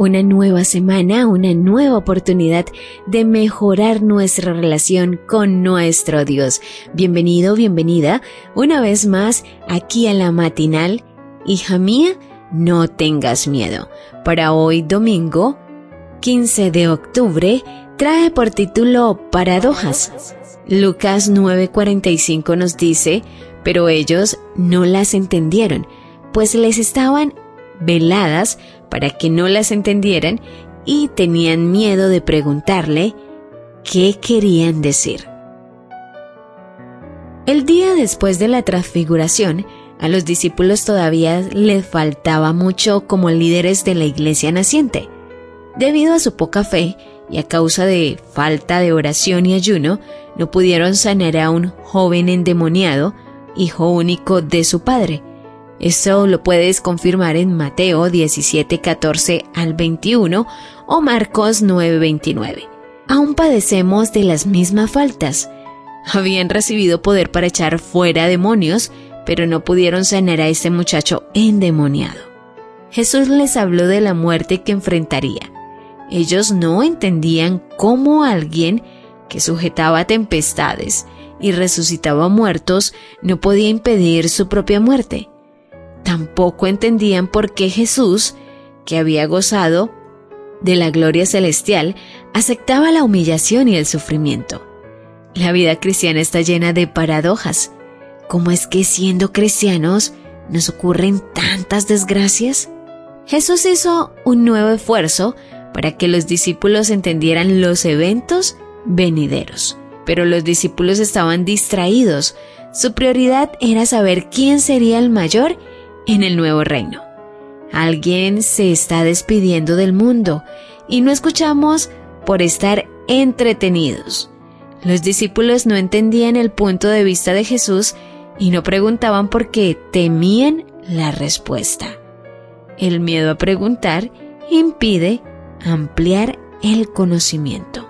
Una nueva semana, una nueva oportunidad de mejorar nuestra relación con nuestro Dios. Bienvenido, bienvenida una vez más aquí a la matinal. Hija mía, no tengas miedo. Para hoy domingo, 15 de octubre, trae por título Paradojas. Lucas 9:45 nos dice, pero ellos no las entendieron, pues les estaban veladas para que no las entendieran y tenían miedo de preguntarle qué querían decir. El día después de la transfiguración, a los discípulos todavía les faltaba mucho como líderes de la iglesia naciente. Debido a su poca fe y a causa de falta de oración y ayuno, no pudieron sanar a un joven endemoniado, hijo único de su padre, eso lo puedes confirmar en Mateo 17, 14 al 21 o Marcos 9, 29. Aún padecemos de las mismas faltas. Habían recibido poder para echar fuera demonios, pero no pudieron sanar a este muchacho endemoniado. Jesús les habló de la muerte que enfrentaría. Ellos no entendían cómo alguien que sujetaba tempestades y resucitaba muertos no podía impedir su propia muerte. Tampoco entendían por qué Jesús, que había gozado de la gloria celestial, aceptaba la humillación y el sufrimiento. La vida cristiana está llena de paradojas. ¿Cómo es que siendo cristianos nos ocurren tantas desgracias? Jesús hizo un nuevo esfuerzo para que los discípulos entendieran los eventos venideros. Pero los discípulos estaban distraídos. Su prioridad era saber quién sería el mayor en el nuevo reino. Alguien se está despidiendo del mundo y no escuchamos por estar entretenidos. Los discípulos no entendían el punto de vista de Jesús y no preguntaban porque temían la respuesta. El miedo a preguntar impide ampliar el conocimiento.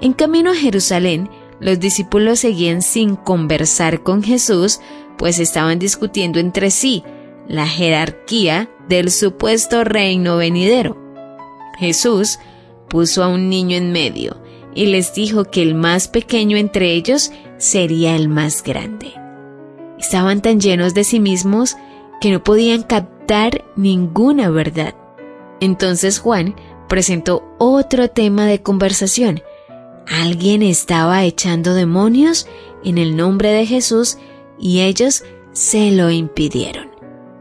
En camino a Jerusalén, los discípulos seguían sin conversar con Jesús, pues estaban discutiendo entre sí la jerarquía del supuesto reino venidero. Jesús puso a un niño en medio y les dijo que el más pequeño entre ellos sería el más grande. Estaban tan llenos de sí mismos que no podían captar ninguna verdad. Entonces Juan presentó otro tema de conversación. Alguien estaba echando demonios en el nombre de Jesús y ellos se lo impidieron.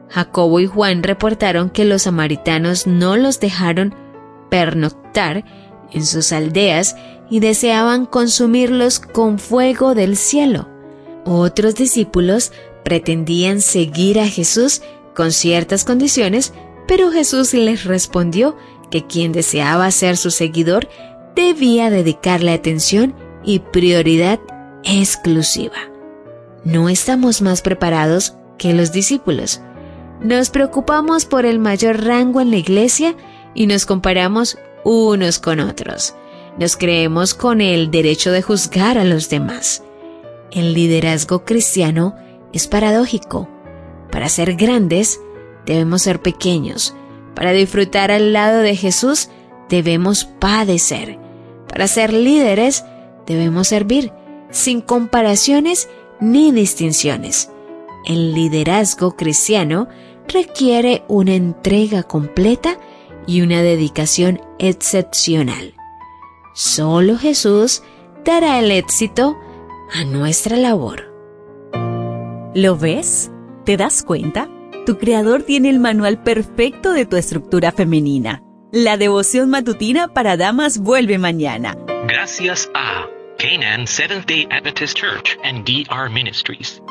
Jacobo y Juan reportaron que los samaritanos no los dejaron pernoctar en sus aldeas y deseaban consumirlos con fuego del cielo. Otros discípulos pretendían seguir a Jesús con ciertas condiciones, pero Jesús les respondió que quien deseaba ser su seguidor debía dedicarle atención y prioridad exclusiva. No estamos más preparados que los discípulos. Nos preocupamos por el mayor rango en la iglesia y nos comparamos unos con otros. Nos creemos con el derecho de juzgar a los demás. El liderazgo cristiano es paradójico. Para ser grandes, debemos ser pequeños. Para disfrutar al lado de Jesús, debemos padecer. Para ser líderes, debemos servir, sin comparaciones ni distinciones. El liderazgo cristiano requiere una entrega completa y una dedicación excepcional. Solo Jesús dará el éxito a nuestra labor. ¿Lo ves? ¿Te das cuenta? Tu creador tiene el manual perfecto de tu estructura femenina. La devoción matutina para damas vuelve mañana. Gracias a Canaan Seventh Day Adventist Church and DR Ministries.